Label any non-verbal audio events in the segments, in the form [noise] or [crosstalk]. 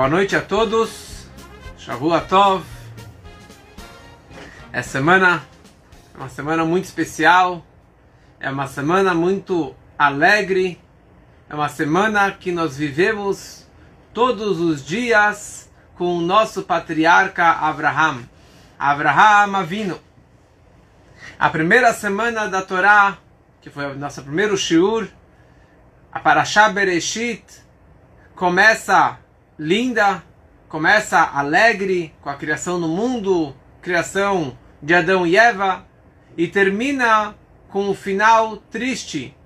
Boa noite a todos. Shavua Tov. Essa semana é uma semana muito especial. É uma semana muito alegre. É uma semana que nós vivemos todos os dias com o nosso patriarca Abraham. Abraham Avino. A primeira semana da Torá, que foi o nosso primeiro shiur, a Parashá Bereshit, começa linda, começa alegre com a criação no mundo, criação de Adão e Eva, e termina com o um final triste.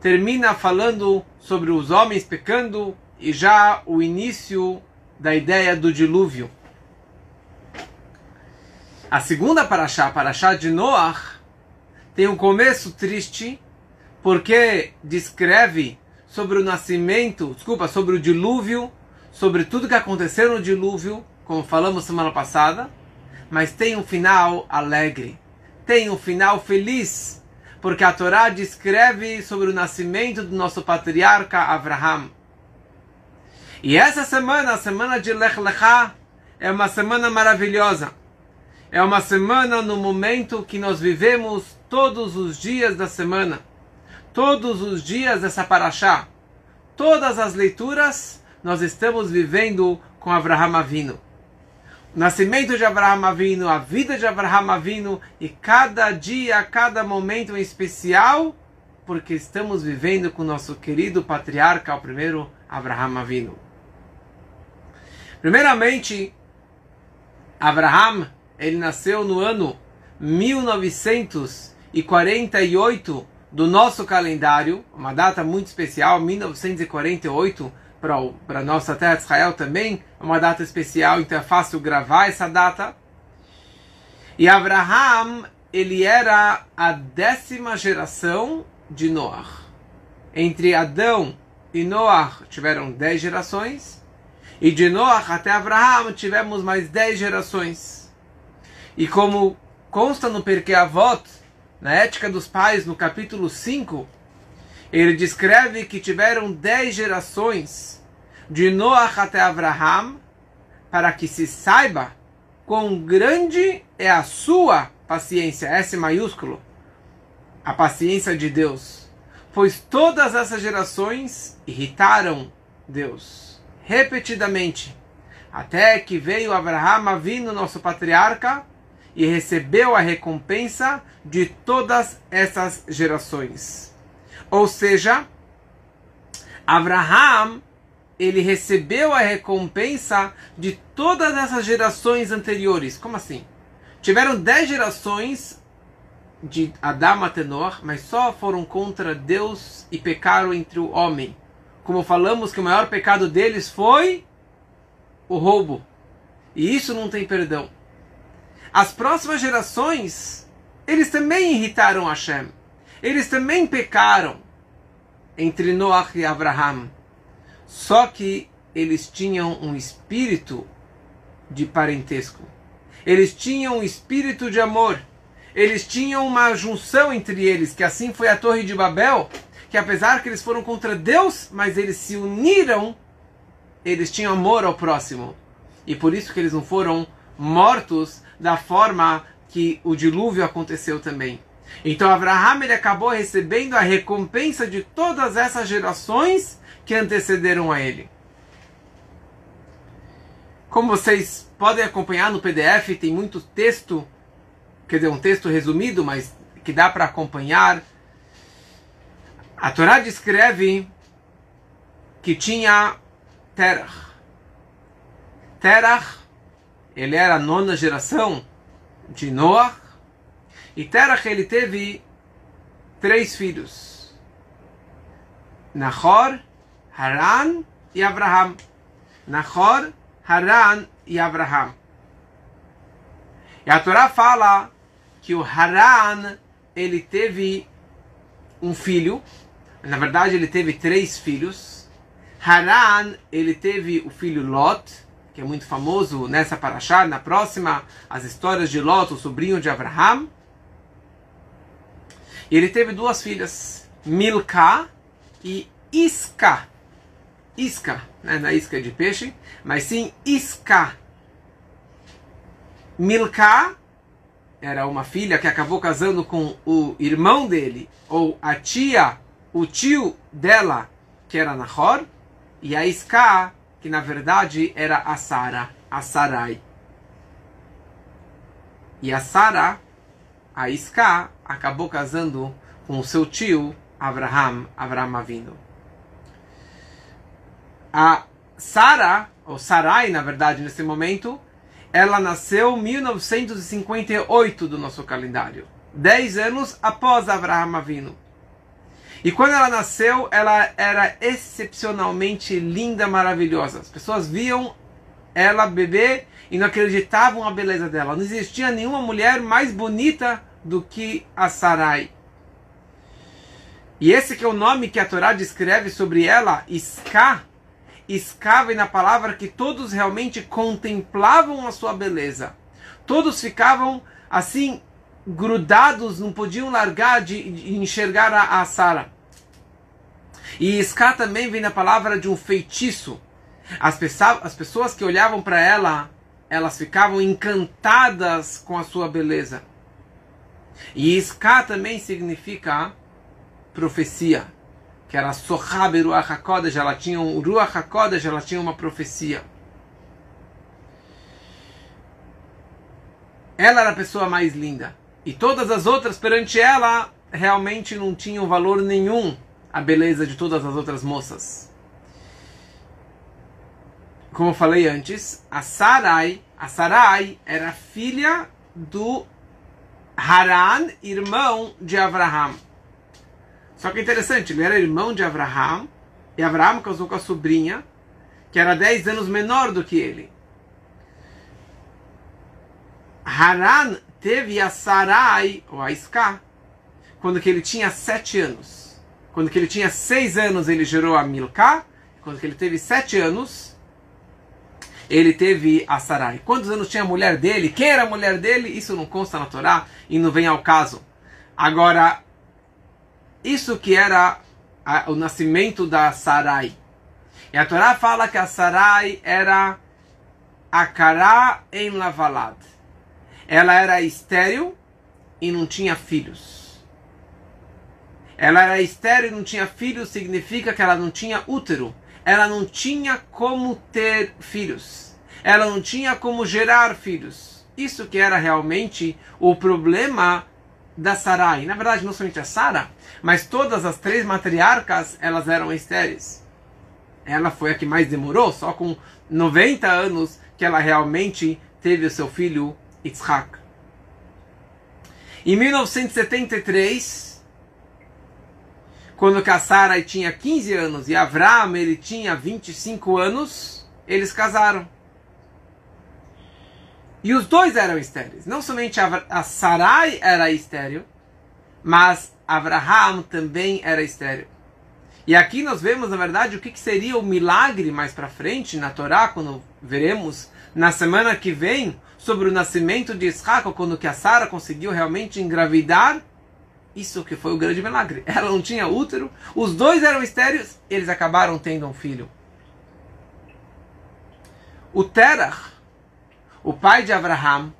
Termina falando sobre os homens pecando e já o início da ideia do dilúvio. A segunda paraxá, paraxá de Noach, tem um começo triste, porque descreve sobre o nascimento, desculpa, sobre o dilúvio, sobre tudo que aconteceu no dilúvio, como falamos semana passada, mas tem um final alegre, tem um final feliz, porque a Torá descreve sobre o nascimento do nosso patriarca Abraham. E essa semana, a semana de Lech Lechá, é uma semana maravilhosa. É uma semana no momento que nós vivemos todos os dias da semana. Todos os dias dessa paraxá. Todas as leituras nós estamos vivendo com Abraham Avino. O nascimento de Abraham Avino, a vida de Abraham Avino e cada dia, cada momento em especial, porque estamos vivendo com nosso querido patriarca, o primeiro Abraham Avino. Primeiramente, Abraham, ele nasceu no ano 1948 do nosso calendário, uma data muito especial, 1948, para a nossa terra de Israel também, uma data especial, então é fácil gravar essa data. E Abraham, ele era a décima geração de Noach. Entre Adão e Noach tiveram dez gerações, e de Noach até Abraham tivemos mais dez gerações. E como consta no Perkei Avot, na Ética dos Pais, no capítulo 5, ele descreve que tiveram dez gerações de Noach até Abraham, para que se saiba quão grande é a sua paciência, S maiúsculo, a paciência de Deus. Pois todas essas gerações irritaram Deus repetidamente, até que veio Abraham, vindo nosso patriarca, e recebeu a recompensa de todas essas gerações. Ou seja, Abraham ele recebeu a recompensa de todas essas gerações anteriores. Como assim? Tiveram dez gerações de Adão a Tenor, mas só foram contra Deus e pecaram entre o homem. Como falamos que o maior pecado deles foi o roubo. E isso não tem perdão as próximas gerações, eles também irritaram Hashem. Eles também pecaram entre Noach e Abraham. Só que eles tinham um espírito de parentesco. Eles tinham um espírito de amor. Eles tinham uma junção entre eles, que assim foi a Torre de Babel, que apesar que eles foram contra Deus, mas eles se uniram, eles tinham amor ao próximo. E por isso que eles não foram mortos da forma que o dilúvio aconteceu também. Então Abraham ele acabou recebendo a recompensa de todas essas gerações que antecederam a ele. Como vocês podem acompanhar no PDF, tem muito texto, quer dizer, um texto resumido, mas que dá para acompanhar. A Torá descreve que tinha Terach. Terach ele era a nona geração de Noah. E Terach ele teve três filhos: Nahor, Haran e Abraham. Nahor, Haran e Abraham. E a Torá fala que o Haran ele teve um filho. Na verdade, ele teve três filhos. Haran ele teve o filho Lot que é muito famoso nessa paraxá, na próxima, as histórias de Lot, o sobrinho de Abraham. E ele teve duas filhas, Milka e Isca. isca, né? não é isca de peixe, mas sim isca. Milka era uma filha que acabou casando com o irmão dele, ou a tia, o tio dela, que era Nahor, e a Isca, que na verdade era a Sara, a Sarai. E a Sara, a Isca, acabou casando com seu tio Abraham, Abraham Avino. A Sara, ou Sarai, na verdade, nesse momento, ela nasceu em 1958 do nosso calendário, dez anos após Abraham Avino. E quando ela nasceu, ela era excepcionalmente linda, maravilhosa. As pessoas viam ela bebê e não acreditavam na beleza dela. Não existia nenhuma mulher mais bonita do que a Sarai. E esse que é o nome que a Torá descreve sobre ela, Iská, escava na palavra que todos realmente contemplavam a sua beleza. Todos ficavam assim grudados, não podiam largar de, de enxergar a, a Sara. E Isca também vem na palavra de um feitiço. As, as pessoas que olhavam para ela, elas ficavam encantadas com a sua beleza. E Isca também significa profecia que era Sohabe Ruach HaKodesh, ela tinha um Ruach HaKodesh, ela tinha uma profecia. Ela era a pessoa mais linda. E todas as outras perante ela realmente não tinham valor nenhum a beleza de todas as outras moças. Como eu falei antes, a Sarai, a Sarai era filha do Haran, irmão de Abraham. Só que é interessante, ele era irmão de Abraham, e Abraham casou com a sobrinha, que era 10 anos menor do que ele. Haran teve a Sarai, ou a Isca, quando que ele tinha 7 anos. Quando que ele tinha 6 anos, ele gerou a Milka. Quando que ele teve 7 anos, ele teve a Sarai. Quantos anos tinha a mulher dele? Quem era a mulher dele? Isso não consta na Torá e não vem ao caso. Agora, isso que era a, o nascimento da Sarai. E a Torá fala que a Sarai era Akará em Lavalad. Ela era estéril e não tinha filhos. Ela era estéril e não tinha filhos, significa que ela não tinha útero. Ela não tinha como ter filhos. Ela não tinha como gerar filhos. Isso que era realmente o problema da Sarai. Na verdade, não somente a Sara, mas todas as três matriarcas, elas eram estéreis. Ela foi a que mais demorou, só com 90 anos que ela realmente teve o seu filho Yitzhak. Em 1973, quando a Sarai tinha 15 anos e Avram ele tinha 25 anos, eles casaram. E os dois eram estéreis. Não somente a Sarai era estéreo, mas Abraham também era estéreo. E aqui nós vemos, na verdade, o que, que seria o milagre mais para frente na Torá, quando veremos na semana que vem sobre o nascimento de Isaac, quando que a Sara conseguiu realmente engravidar. Isso que foi o grande milagre. Ela não tinha útero, os dois eram estéreos, eles acabaram tendo um filho. O Terach, o pai de Abraham,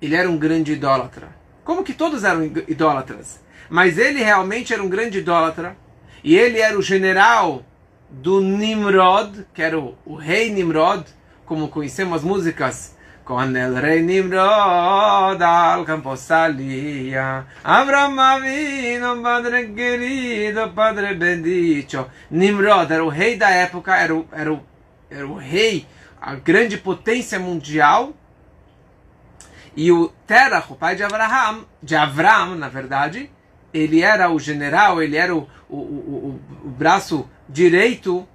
ele era um grande idólatra. Como que todos eram idólatras? Mas ele realmente era um grande idólatra. E ele era o general do Nimrod, que era o, o rei Nimrod, como conhecemos as músicas. Com el rei Nimrod al campo salia, Abraham avino, padre querido, padre bendito. Nimrod era o rei da época, era o, era o, era o rei a grande potência mundial. E o Terach, o pai de Abraham, de Avram, na verdade, ele era o general, ele era o, o, o, o braço direito,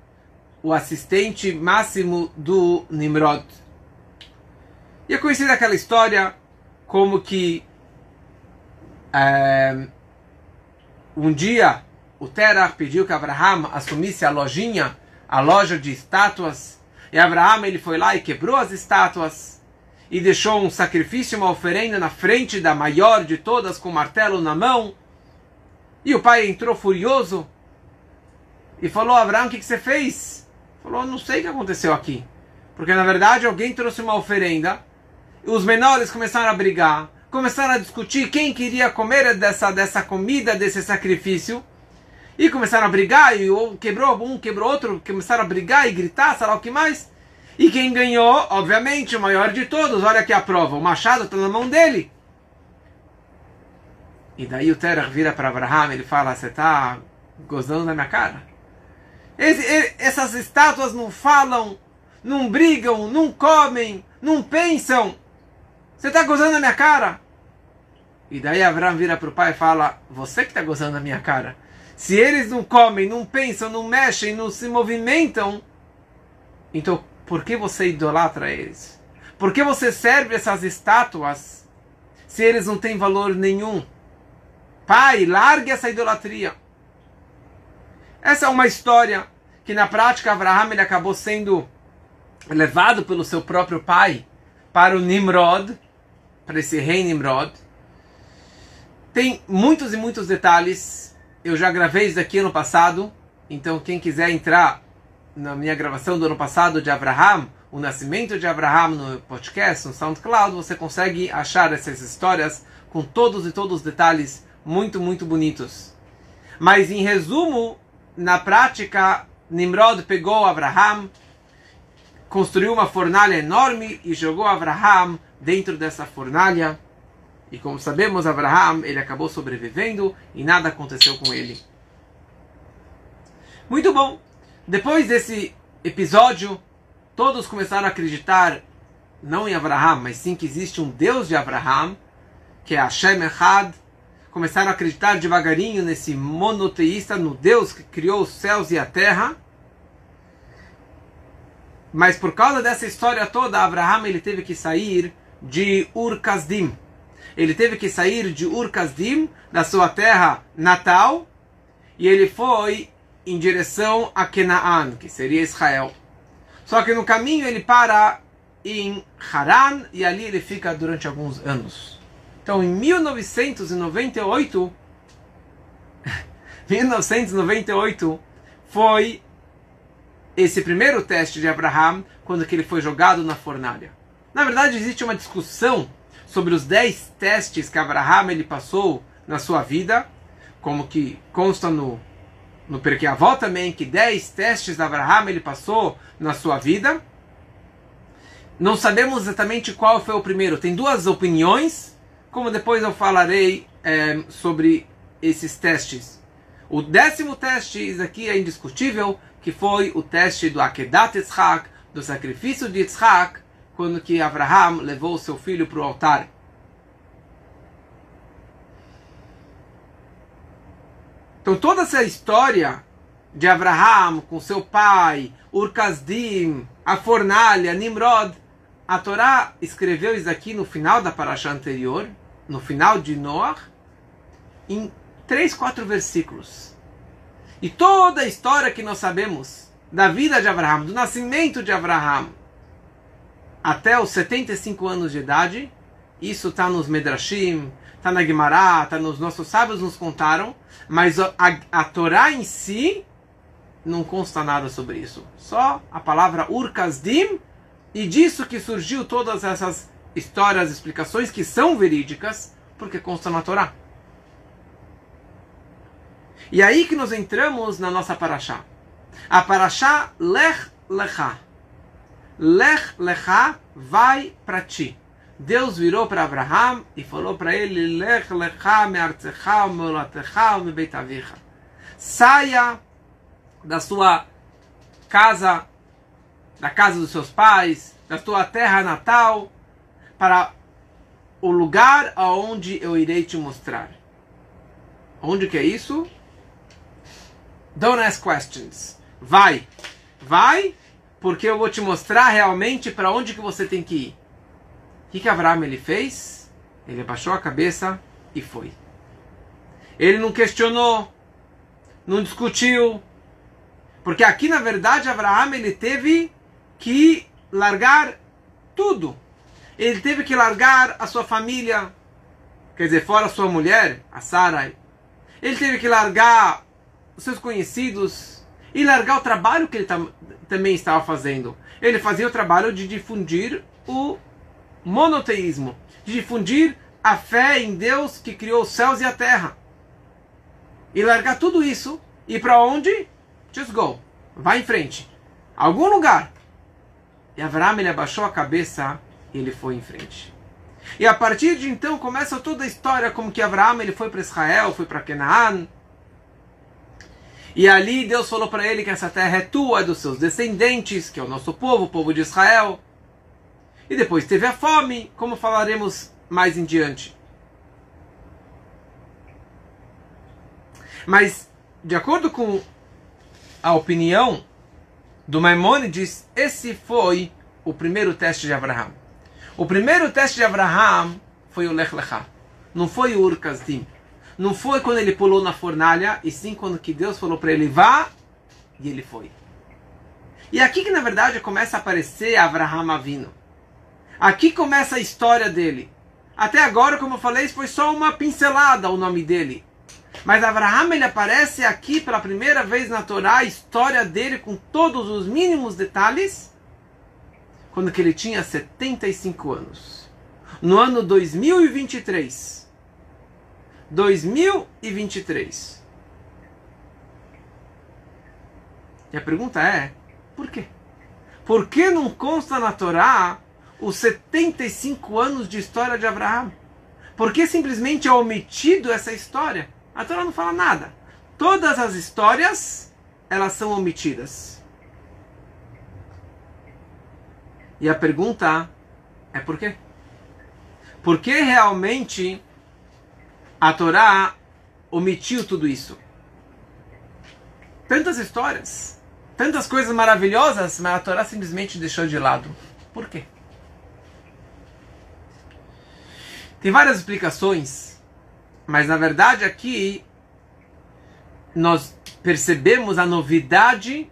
o assistente máximo do Nimrod. E é conhecida aquela história como que é, um dia o Terach pediu que Abraham assumisse a lojinha, a loja de estátuas e Abraão ele foi lá e quebrou as estátuas e deixou um sacrifício, uma oferenda na frente da maior de todas com o martelo na mão. E o pai entrou furioso e falou: Abraão, o que, que você fez? Falou, não sei o que aconteceu aqui. Porque na verdade alguém trouxe uma oferenda, os menores começaram a brigar, começaram a discutir quem queria comer dessa, dessa comida, desse sacrifício. E começaram a brigar, e um quebrou um, quebrou outro, começaram a brigar e gritar, sei lá o que mais. E quem ganhou, obviamente, o maior de todos, olha aqui a prova, o machado está na mão dele. E daí o Terach vira para Abraham, ele fala, você está gozando da minha cara? Esse, essas estátuas não falam, não brigam, não comem, não pensam. Você está gozando da minha cara? E daí Abraão vira para o pai e fala, você que está gozando da minha cara. Se eles não comem, não pensam, não mexem, não se movimentam, então por que você idolatra eles? Por que você serve essas estátuas se eles não têm valor nenhum? Pai, largue essa idolatria. Essa é uma história que na prática Abraham ele acabou sendo levado pelo seu próprio pai para o Nimrod, para esse rei Nimrod. Tem muitos e muitos detalhes. Eu já gravei isso aqui ano passado, então quem quiser entrar na minha gravação do ano passado de Abraham, o nascimento de Abraham no podcast, no SoundCloud, você consegue achar essas histórias com todos e todos os detalhes muito, muito bonitos. Mas em resumo, na prática, Nimrod pegou Abraham, construiu uma fornalha enorme e jogou Abraham dentro dessa fornalha. E como sabemos, Abraham ele acabou sobrevivendo e nada aconteceu com ele. Muito bom. Depois desse episódio, todos começaram a acreditar não em Abraham, mas sim que existe um Deus de Abraham, que é Hashem Echad, começaram a acreditar devagarinho nesse monoteísta, no Deus que criou os céus e a terra. Mas por causa dessa história toda, Abraham ele teve que sair de Ur Kasdim. Ele teve que sair de Ur Kasdim, da sua terra natal, e ele foi em direção a Canaan, que seria Israel. Só que no caminho ele para em Haran e ali ele fica durante alguns anos. Então, em 1998, 1998 [laughs] foi esse primeiro teste de Abraham quando que ele foi jogado na fornalha. Na verdade, existe uma discussão sobre os 10 testes que Abraham ele passou na sua vida, como que consta no no Perkei Avó também que 10 testes Abraham ele passou na sua vida. Não sabemos exatamente qual foi o primeiro. Tem duas opiniões como depois eu falarei é, sobre esses testes. O décimo teste, aqui é indiscutível, que foi o teste do Akedat Yitzhak, do sacrifício de Yitzhak, quando que Abraham levou seu filho para o altar. Então toda essa história de Abraham com seu pai, Urkazdim, a fornalha, Nimrod, a Torá escreveu isso aqui no final da paraxá anterior, no final de Noah, em três, quatro versículos. E toda a história que nós sabemos da vida de Abraão, do nascimento de Abraão, até os 75 anos de idade, isso está nos Medrashim, está na Gemara, está nos nossos sábios nos contaram, mas a, a Torá em si não consta nada sobre isso. Só a palavra Urkazdim, e disso que surgiu todas essas histórias, explicações que são verídicas, porque constam na Torá. E aí que nós entramos na nossa paraxá. A paraxá Lech Lecha. Lech Lecha vai para ti. Deus virou para Abraham e falou para ele: Lech Lecha me'artzecha me'olatecha me'beitavicha. Saia da sua casa, da casa dos seus pais, da tua terra natal para o lugar aonde eu irei te mostrar. Onde que é isso? Don't ask questions. Vai. Vai, porque eu vou te mostrar realmente para onde que você tem que ir. O que, que Abraão ele fez? Ele abaixou a cabeça e foi. Ele não questionou, não discutiu, porque aqui na verdade Abraão ele teve que largar tudo ele teve que largar a sua família, quer dizer, fora a sua mulher, a Sarai. Ele teve que largar os seus conhecidos. E largar o trabalho que ele tam, também estava fazendo. Ele fazia o trabalho de difundir o monoteísmo, de difundir a fé em Deus que criou os céus e a terra. E largar tudo isso e para onde? Just go. Vai em frente. Algum lugar. E Avraham ele abaixou a cabeça e ele foi em frente. E a partir de então começa toda a história como que Avraham ele foi para Israel, foi para Canaã. E ali Deus falou para ele que essa terra é tua, é dos seus descendentes, que é o nosso povo, o povo de Israel. E depois teve a fome, como falaremos mais em diante. Mas, de acordo com a opinião do Maimonides, esse foi o primeiro teste de Abraham. O primeiro teste de Abraham foi o Lech Lechá. Não foi o Ur Kasdim. Não foi quando ele pulou na fornalha, e sim quando que Deus falou para ele vá, e ele foi. E aqui que na verdade começa a aparecer Abraham Avino. Aqui começa a história dele. Até agora, como eu falei, foi só uma pincelada o nome dele. Mas Abraham ele aparece aqui pela primeira vez na Torá, a história dele com todos os mínimos detalhes, quando que ele tinha 75 anos. No ano 2023. 2023. E a pergunta é, por quê? Por que não consta na Torá os 75 anos de história de Abraão? Por que simplesmente é omitido essa história? A Torá não fala nada. Todas as histórias, elas são omitidas. E a pergunta é por quê? Por que realmente a Torá omitiu tudo isso? Tantas histórias, tantas coisas maravilhosas, mas a Torá simplesmente deixou de lado. Por quê? Tem várias explicações, mas na verdade aqui nós percebemos a novidade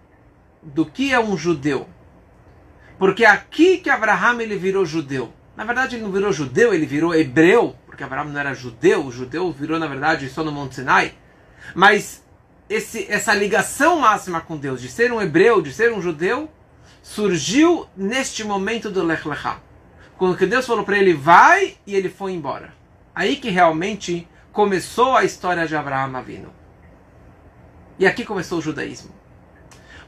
do que é um judeu. Porque aqui que Abraham ele virou judeu. Na verdade ele não virou judeu, ele virou hebreu, porque Abraham não era judeu, o judeu virou na verdade só no Monte Sinai. Mas esse, essa ligação máxima com Deus, de ser um hebreu, de ser um judeu, surgiu neste momento do Lech Lechá quando que Deus falou para ele vai e ele foi embora. Aí que realmente começou a história de Abraão Avino. E aqui começou o judaísmo.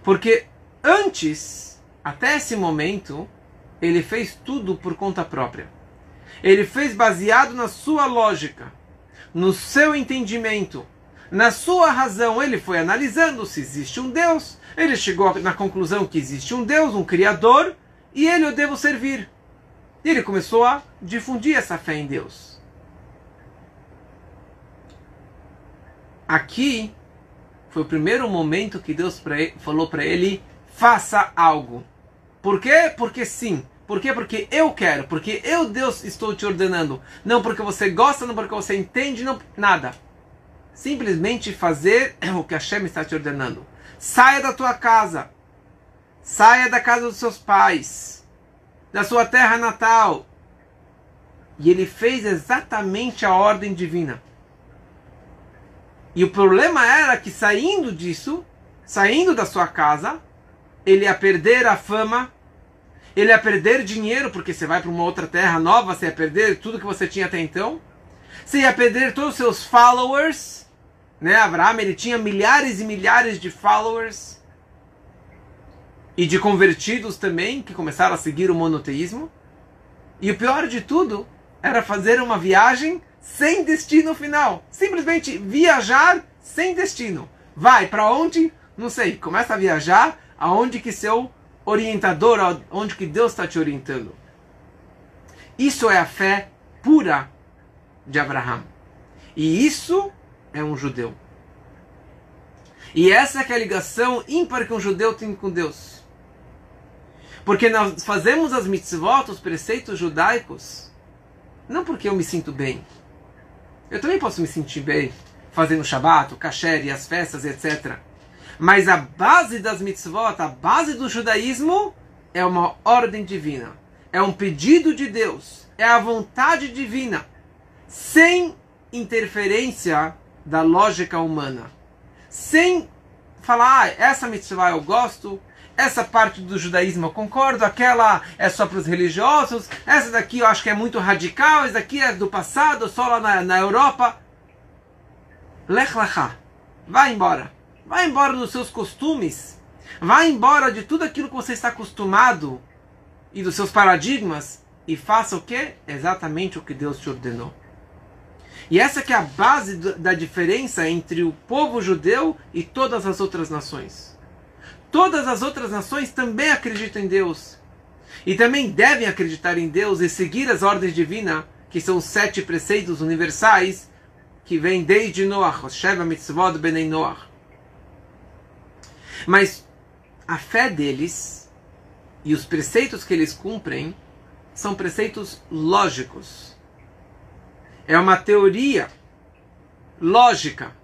Porque antes, até esse momento, ele fez tudo por conta própria. Ele fez baseado na sua lógica, no seu entendimento, na sua razão. Ele foi analisando se existe um Deus. Ele chegou na conclusão que existe um Deus, um Criador, e ele eu devo servir. E ele começou a difundir essa fé em Deus. Aqui foi o primeiro momento que Deus falou para ele: faça algo. Por quê? Porque sim. Por quê? Porque eu quero. Porque eu, Deus, estou te ordenando. Não porque você gosta, não porque você entende, não nada. Simplesmente fazer [clears throat] o que Hashem está te ordenando. Saia da tua casa. Saia da casa dos seus pais da sua terra natal. E ele fez exatamente a ordem divina. E o problema era que saindo disso, saindo da sua casa, ele ia perder a fama, ele ia perder dinheiro, porque você vai para uma outra terra nova, você ia perder tudo que você tinha até então. Você ia perder todos os seus followers. Né? Abraão ele tinha milhares e milhares de followers e de convertidos também, que começaram a seguir o monoteísmo. E o pior de tudo era fazer uma viagem sem destino final. Simplesmente viajar sem destino. Vai para onde? Não sei. Começa a viajar aonde que seu orientador, aonde que Deus está te orientando. Isso é a fé pura de Abraão. E isso é um judeu. E essa é, é a ligação ímpar que um judeu tem com Deus. Porque nós fazemos as mitzvot, os preceitos judaicos, não porque eu me sinto bem. Eu também posso me sentir bem fazendo o Shabbat, o Kasher e as festas, etc. Mas a base das mitzvot, a base do judaísmo, é uma ordem divina. É um pedido de Deus. É a vontade divina. Sem interferência da lógica humana. Sem falar, ah, essa mitzvah eu gosto, essa parte do judaísmo eu concordo, aquela é só para os religiosos, essa daqui eu acho que é muito radical, essa daqui é do passado, só lá na, na Europa. Lech lechá. Vai embora. Vai embora dos seus costumes. Vai embora de tudo aquilo que você está acostumado e dos seus paradigmas e faça o que? Exatamente o que Deus te ordenou. E essa que é a base da diferença entre o povo judeu e todas as outras nações. Todas as outras nações também acreditam em Deus. E também devem acreditar em Deus e seguir as ordens divinas, que são os sete preceitos universais, que vêm desde Noach, os Sheva Mitzvot Benei Noach. Mas a fé deles e os preceitos que eles cumprem são preceitos lógicos. É uma teoria lógica.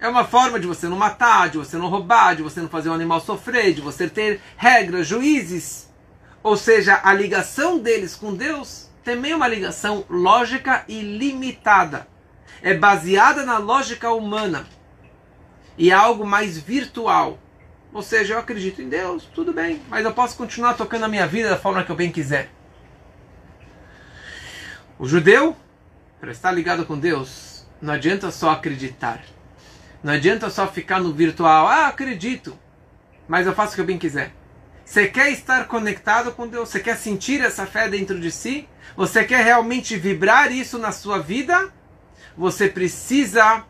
É uma forma de você não matar, de você não roubar, de você não fazer um animal sofrer, de você ter regras, juízes. Ou seja, a ligação deles com Deus também é uma ligação lógica e limitada. É baseada na lógica humana. E é algo mais virtual. Ou seja, eu acredito em Deus, tudo bem, mas eu posso continuar tocando a minha vida da forma que eu bem quiser. O judeu, para estar ligado com Deus, não adianta só acreditar. Não adianta só ficar no virtual. Ah, acredito, mas eu faço o que eu bem quiser. Você quer estar conectado com Deus? Você quer sentir essa fé dentro de si? Você quer realmente vibrar isso na sua vida? Você precisa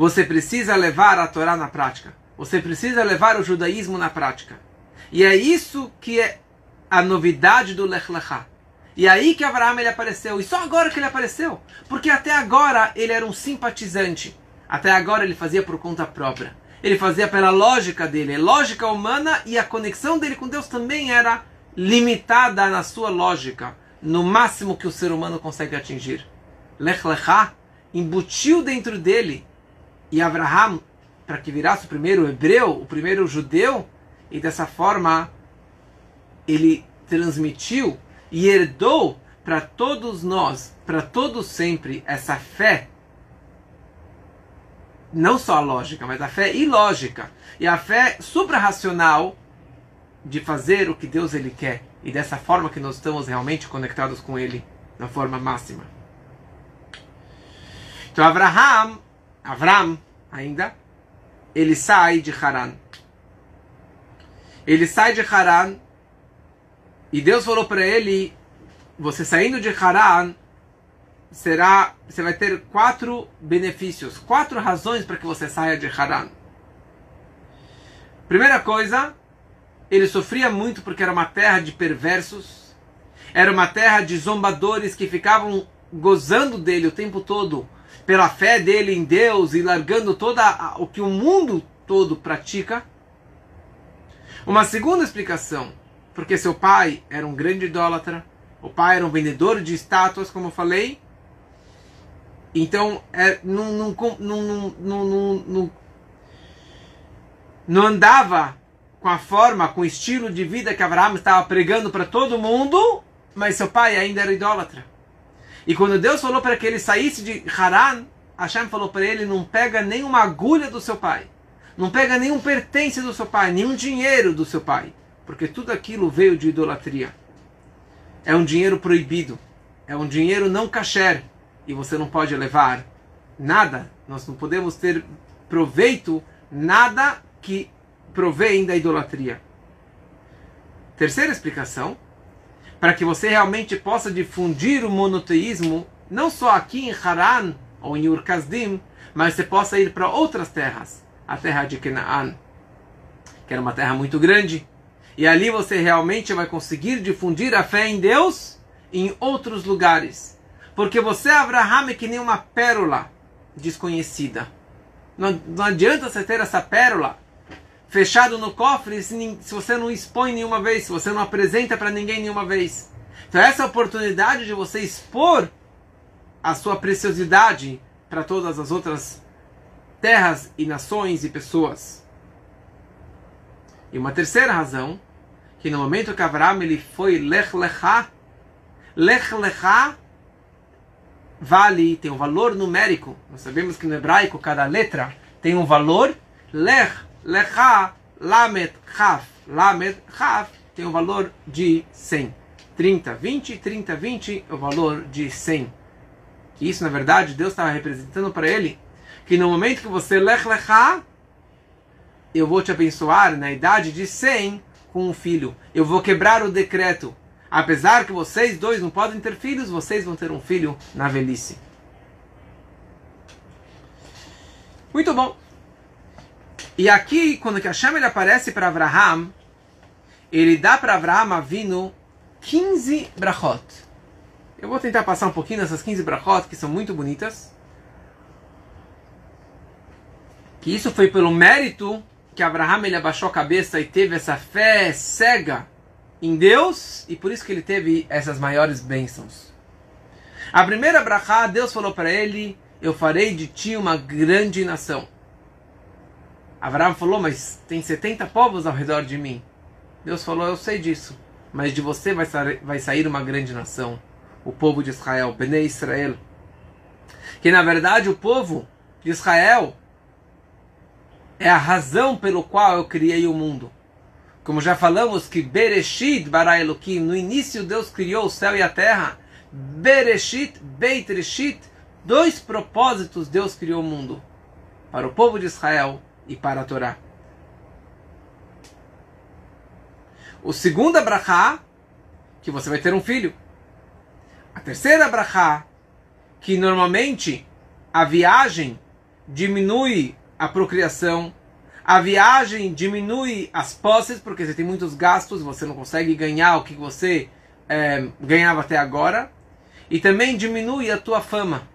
você precisa levar a Torá na prática. Você precisa levar o judaísmo na prática. E é isso que é a novidade do Lech Lechá. E é aí que Abraão ele apareceu. E só agora que ele apareceu. Porque até agora ele era um simpatizante. Até agora ele fazia por conta própria. Ele fazia pela lógica dele, lógica humana, e a conexão dele com Deus também era limitada na sua lógica, no máximo que o ser humano consegue atingir. Lech Lechá embutiu dentro dele e Abraham, para que virasse o primeiro hebreu, o primeiro judeu, e dessa forma ele transmitiu e herdou para todos nós, para todos sempre, essa fé. Não só a lógica, mas a fé ilógica. E a fé suprarracional de fazer o que Deus ele quer. E dessa forma que nós estamos realmente conectados com Ele, na forma máxima. Então Abraham, Avram, ainda, ele sai de Haran. Ele sai de Haran e Deus falou para ele: você saindo de Haran será, você vai ter quatro benefícios, quatro razões para que você saia de Haran. Primeira coisa, ele sofria muito porque era uma terra de perversos, era uma terra de zombadores que ficavam gozando dele o tempo todo pela fé dele em Deus e largando toda o que o mundo todo pratica. Uma segunda explicação, porque seu pai era um grande idólatra, o pai era um vendedor de estátuas, como eu falei. Então, é, não, não, não, não, não andava com a forma, com o estilo de vida que Abraão estava pregando para todo mundo, mas seu pai ainda era idólatra. E quando Deus falou para que ele saísse de Haran, Hashem falou para ele: não pega nenhuma agulha do seu pai, não pega nenhum pertence do seu pai, nenhum dinheiro do seu pai, porque tudo aquilo veio de idolatria. É um dinheiro proibido, é um dinheiro não kasher, e você não pode levar nada, nós não podemos ter proveito, nada que provém da idolatria. Terceira explicação para que você realmente possa difundir o monoteísmo, não só aqui em Haran ou em Ur Kasdim, mas você possa ir para outras terras, a terra de Canaan, que era uma terra muito grande, e ali você realmente vai conseguir difundir a fé em Deus em outros lugares. Porque você, Abraham, é que nem uma pérola desconhecida. Não, não adianta você ter essa pérola fechado no cofre se, se você não expõe nenhuma vez, se você não apresenta para ninguém nenhuma vez. Então essa é a oportunidade de você expor a sua preciosidade para todas as outras terras e nações e pessoas. E uma terceira razão, que no momento que Abraão ele foi Lech Lechá, Lech Lechá vale, tem um valor numérico. Nós sabemos que no hebraico cada letra tem um valor. Lech, lecha, lamet, chaf. Lamet, chaf tem um valor de 100. 30, 20, 30, 20, o valor de 100. Isso, na verdade, Deus estava representando para ele que no momento que você lech lecha, eu vou te abençoar na idade de 100 com um filho. Eu vou quebrar o decreto. Apesar que vocês dois não podem ter filhos, vocês vão ter um filho na velhice. Muito bom. E aqui, quando que Hashem ele aparece para Abraham, ele dá para Abraham vindo 15 brachot. Eu vou tentar passar um pouquinho nessas 15 brachot, que são muito bonitas. Que isso foi pelo mérito que Abraham ele abaixou a cabeça e teve essa fé cega em Deus, e por isso que ele teve essas maiores bênçãos. A primeira brachá, Deus falou para ele: Eu farei de ti uma grande nação. Abraão falou: Mas tem 70 povos ao redor de mim. Deus falou: Eu sei disso, mas de você vai, vai sair uma grande nação, o povo de Israel, Bnei Israel. Que na verdade o povo de Israel é a razão pelo qual eu criei o mundo. Como já falamos que Bereshit bara Elohim, no início Deus criou o céu e a terra. Bereshit, Beit Reshit, dois propósitos Deus criou o mundo. Para o povo de Israel e para a Torá. O segundo abrahá, que você vai ter um filho. A terceira abrahá, que normalmente a viagem diminui a procriação, a viagem diminui as posses, porque você tem muitos gastos, você não consegue ganhar o que você é, ganhava até agora, e também diminui a tua fama.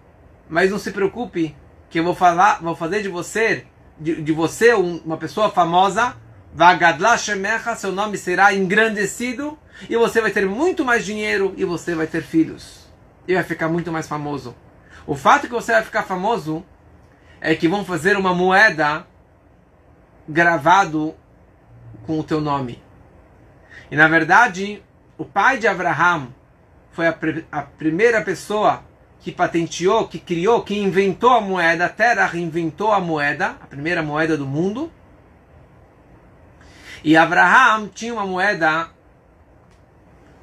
Mas não se preocupe, que eu vou falar, vou fazer de você, de, de você uma pessoa famosa Vagadla seu nome será engrandecido e você vai ter muito mais dinheiro e você vai ter filhos. E vai ficar muito mais famoso. O fato que você vai ficar famoso é que vão fazer uma moeda gravado com o teu nome. E na verdade, o pai de Abraham foi a, a primeira pessoa que patenteou, que criou, que inventou a moeda. A Terra inventou a moeda, a primeira moeda do mundo. E Abraham tinha uma moeda.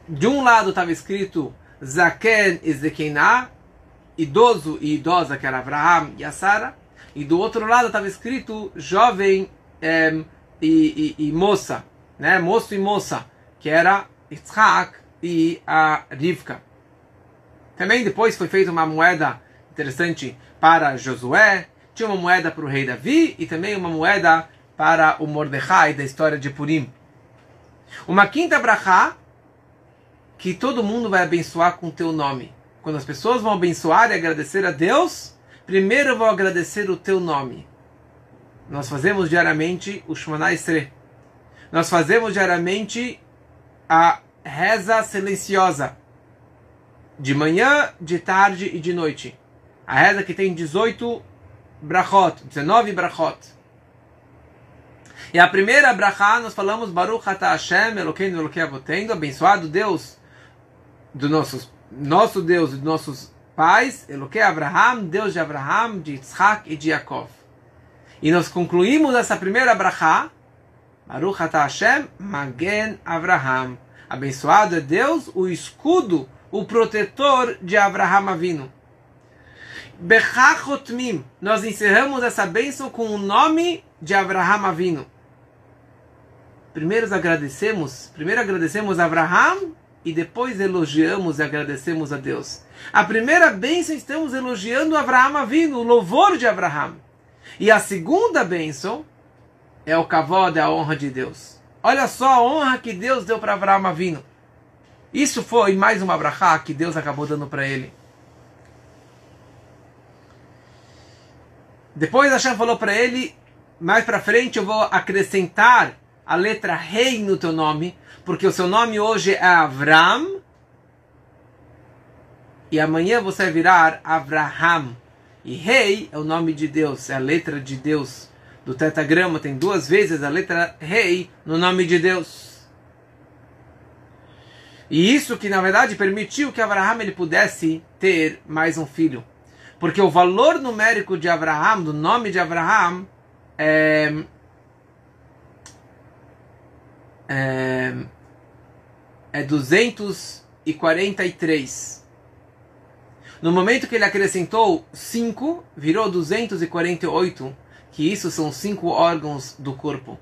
De um lado estava escrito Zaken e Zekená, idoso e idosa, que era Abraham e a Sara. E do outro lado estava escrito jovem e, e, e, moça, né? moço e moça, que era Yitzhak e a Rivka. Também depois foi feita uma moeda interessante para Josué, tinha uma moeda para o rei Davi e também uma moeda para o Mordecai da história de Purim. Uma quinta brachá que todo mundo vai abençoar com teu nome. Quando as pessoas vão abençoar e agradecer a Deus, primeiro vão agradecer o teu nome. Nós fazemos diariamente o Shemana Esre. Nós fazemos diariamente a reza silenciosa. De manhã, de tarde e de noite. A reza que tem 18 brachot, 19 brachot. E a primeira brachá nós falamos Baruch Ata Hashem Elokeinu Elokei Avotendo, abençoado Deus do nossos, nosso Deus dos nossos pais, Elokei Abraham, Deus de Abraham, de Yitzhak e de Yaakov. E nós concluímos essa primeira brachá, Baruch Ata Hashem Magen Abraham. Abençoado é Deus, o escudo, o protetor de Abraham Avino. Bechachotmim. Nós encerramos essa bênção com o nome de Abraham Avino primeiro agradecemos, primeiro agradecemos a Abraham e depois elogiamos e agradecemos a Deus. A primeira bênção estamos elogiando Abraham Avino, o louvor de Abraham. E a segunda bênção é o kavod, a honra de Deus. Olha só a honra que Deus deu para Abraham Avino. Isso foi mais uma brachá que Deus acabou dando para ele. Depois Hashem falou para ele, mais para frente eu vou acrescentar a letra rei no teu nome, porque o seu nome hoje é Avram, e amanhã você virar Avraham. E rei é o nome de Deus, é a letra de Deus. Do tetagrama tem duas vezes a letra rei no nome de Deus. E isso que na verdade permitiu que Abraham ele pudesse ter mais um filho. Porque o valor numérico de Abraham, do nome de Abraham, é, é, é 243. No momento que ele acrescentou 5, virou 248, que isso são cinco órgãos do corpo.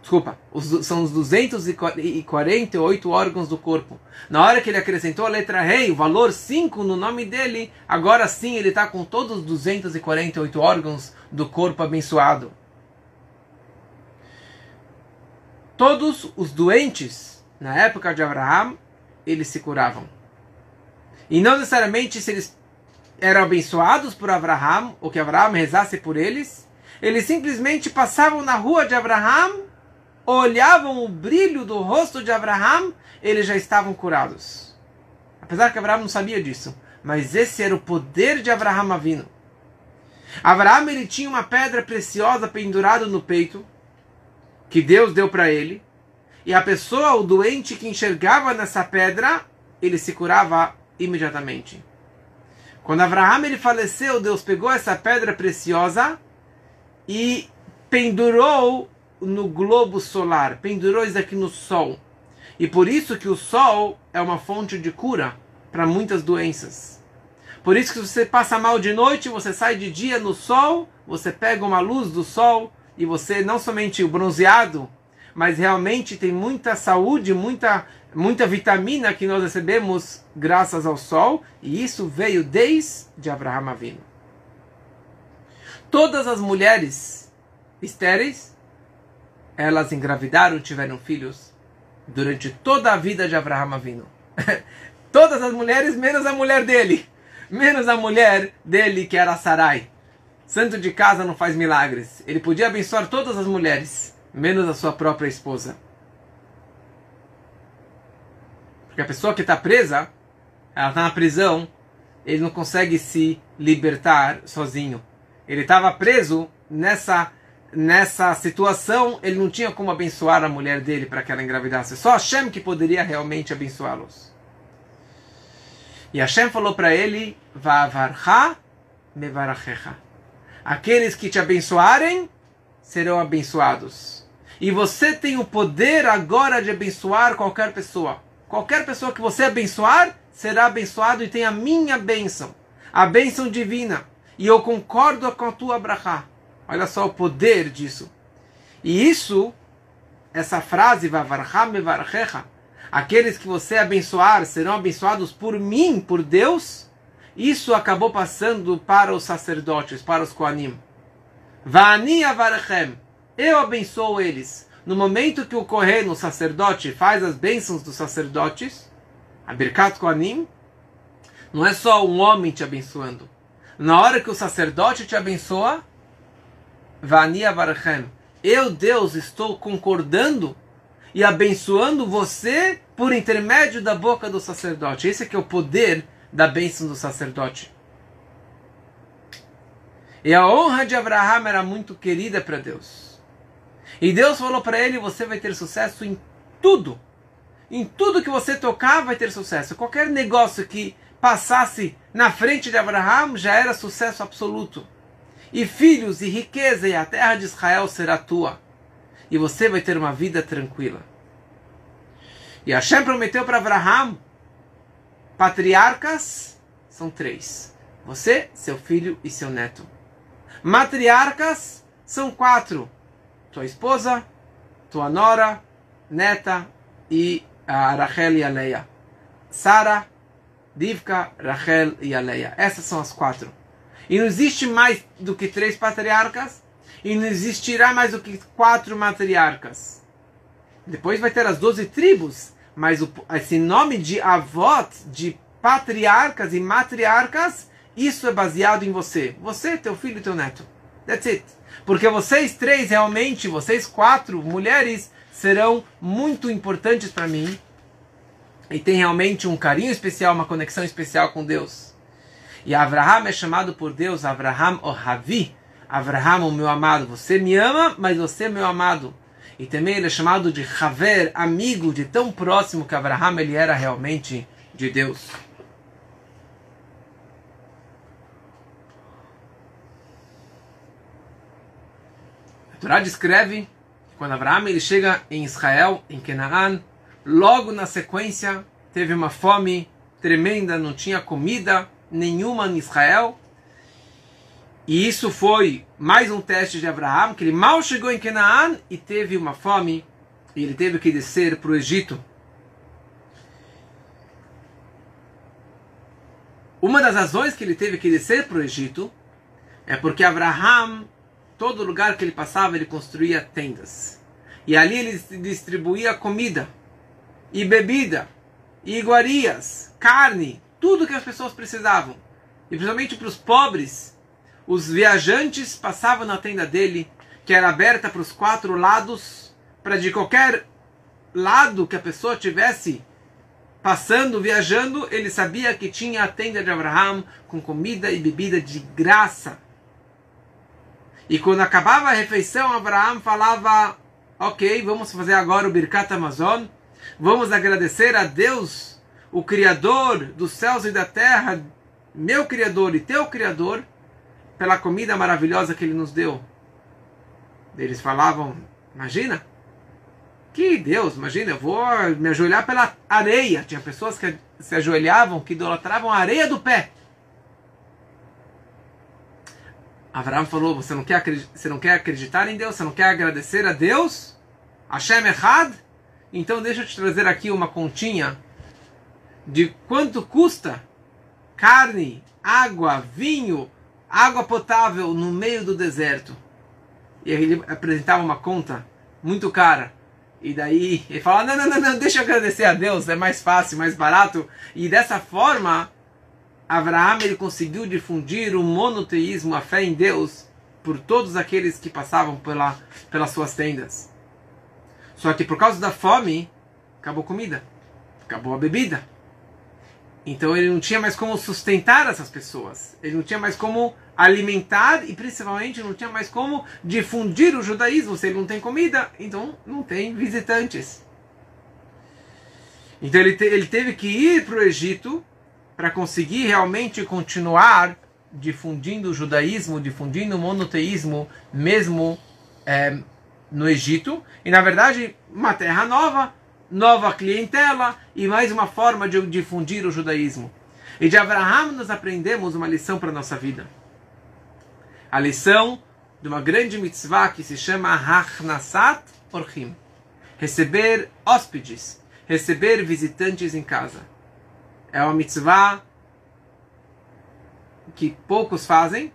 Desculpa, os, são os 248 órgãos do corpo. Na hora que ele acrescentou a letra rei, o valor 5 no nome dele, agora sim ele está com todos os 248 órgãos do corpo abençoado. Todos os doentes, na época de Abraão, eles se curavam. E não necessariamente se eles eram abençoados por Abraão, ou que Abraão rezasse por eles, eles simplesmente passavam na rua de Abraão olhavam o brilho do rosto de Abraão, eles já estavam curados. Apesar que Abraão não sabia disso, mas esse era o poder de Abraão Avino. Abraão ele tinha uma pedra preciosa pendurada no peito, que Deus deu para ele, e a pessoa, o doente que enxergava nessa pedra, ele se curava imediatamente. Quando Abraão ele faleceu, Deus pegou essa pedra preciosa e pendurou no globo solar, pendurou isso aqui no sol. E por isso que o sol é uma fonte de cura para muitas doenças. Por isso que se você passa mal de noite, você sai de dia no sol, você pega uma luz do sol e você não somente bronzeado, mas realmente tem muita saúde, muita muita vitamina que nós recebemos graças ao sol, e isso veio desde Abraham Avinu. Todas as mulheres estéreis elas engravidaram, tiveram filhos durante toda a vida de Abraão Avino. [laughs] Todas as mulheres, menos a mulher dele. Menos a mulher dele, que era Sarai. Santo de casa não faz milagres. Ele podia abençoar todas as mulheres, menos a sua própria esposa. Porque a pessoa que está presa, ela está na prisão, ele não consegue se libertar sozinho. Ele estava preso nessa nessa situação, ele não tinha como abençoar a mulher dele para que ela engravidasse. Só Hashem que poderia realmente abençoá-los. E Hashem falou para ele: Vavarcha mevarachecha. Aqueles que te abençoarem serão abençoados. E você tem o poder agora de abençoar qualquer pessoa. Qualquer pessoa que você abençoar será abençoado e tem a minha bênção, a bênção divina. E eu concordo com a tua brachá. Olha só o poder disso. E isso, essa frase, aqueles que você abençoar serão abençoados por mim, por Deus, isso acabou passando para os sacerdotes, para os Koanim. Vani avarchem, eu abençoo eles. No momento que o Kohen, o sacerdote, faz as bênçãos dos sacerdotes, a Birkat Koanim, não é só um homem te abençoando. Na hora que o sacerdote te abençoa, Vani Avarchem. Eu, Deus, estou concordando e abençoando você por intermédio da boca do sacerdote. Esse é que é o poder da bênção do sacerdote. E a honra de Abraão era muito querida para Deus. E Deus falou para ele: você vai ter sucesso em tudo. Em tudo que você tocar vai ter sucesso. Qualquer negócio que passasse na frente de Abraão já era sucesso absoluto e filhos e riqueza, e a terra de Israel será tua. E você vai ter uma vida tranquila. E Hashem prometeu para Abraham: patriarcas são três: você, seu filho e seu neto. Matriarcas são quatro: tua esposa, tua nora, neta e a Rachel e a Leia. Sara, Divka, Rachel e a Leia. Essas são as quatro. E não existe mais do que três patriarcas. E não existirá mais do que quatro matriarcas. Depois vai ter as doze tribos. Mas o, esse nome de avós, de patriarcas e matriarcas, isso é baseado em você. Você, teu filho e teu neto. That's it. Porque vocês três realmente, vocês quatro mulheres, serão muito importantes para mim. E tem realmente um carinho especial, uma conexão especial com Deus. E Abraham é chamado por Deus Abraham o Havi. Abraham, o meu amado. Você me ama, mas você é meu amado. E também ele é chamado de Haver, amigo, de tão próximo que Abraham ele era realmente de Deus. A Torá descreve quando Abraão ele chega em Israel, em Canaã, logo na sequência teve uma fome tremenda, não tinha comida nenhuma em Israel. E isso foi mais um teste de Abraão, que ele mal chegou em Canaã e teve uma fome, e ele teve que descer para o Egito. Uma das razões que ele teve que descer para o Egito é porque Abraão, todo lugar que ele passava, ele construía tendas. E ali ele distribuía comida, e bebida, e iguarias, carne, tudo que as pessoas precisavam. E principalmente para os pobres, os viajantes passavam na tenda dele, que era aberta para os quatro lados, para de qualquer lado que a pessoa tivesse passando, viajando, ele sabia que tinha a tenda de Abraão com comida e bebida de graça. E quando acabava a refeição, Abraão falava: Ok, vamos fazer agora o Birkat Amazon. Vamos agradecer a Deus, o Criador dos céus e da terra, meu Criador e teu Criador, pela comida maravilhosa que Ele nos deu. Eles falavam: Imagina, que Deus, imagina, eu vou me ajoelhar pela areia. Tinha pessoas que se ajoelhavam, que idolatravam a areia do pé. Abraão falou: você não, quer, você não quer acreditar em Deus? Você não quer agradecer a Deus? Hashem Echad? Então deixa eu te trazer aqui uma continha de quanto custa carne, água, vinho, água potável no meio do deserto. E ele apresentava uma conta muito cara. E daí ele fala: não, não, não, não, deixa eu agradecer a Deus, é mais fácil, mais barato. E dessa forma, Abraão ele conseguiu difundir o monoteísmo, a fé em Deus, por todos aqueles que passavam pela, pelas suas tendas. Só que por causa da fome, acabou comida, acabou a bebida. Então ele não tinha mais como sustentar essas pessoas. Ele não tinha mais como alimentar e principalmente não tinha mais como difundir o judaísmo. Se ele não tem comida, então não tem visitantes. Então ele, te, ele teve que ir para o Egito para conseguir realmente continuar difundindo o judaísmo, difundindo o monoteísmo, mesmo é, no Egito. E na verdade, uma terra nova, nova clientela e mais uma forma de difundir o judaísmo. E de Abraham nós aprendemos uma lição para a nossa vida. A lição de uma grande mitzvah que se chama Hachnasat Orchim. Receber hóspedes, receber visitantes em casa. É uma mitzvah que poucos fazem,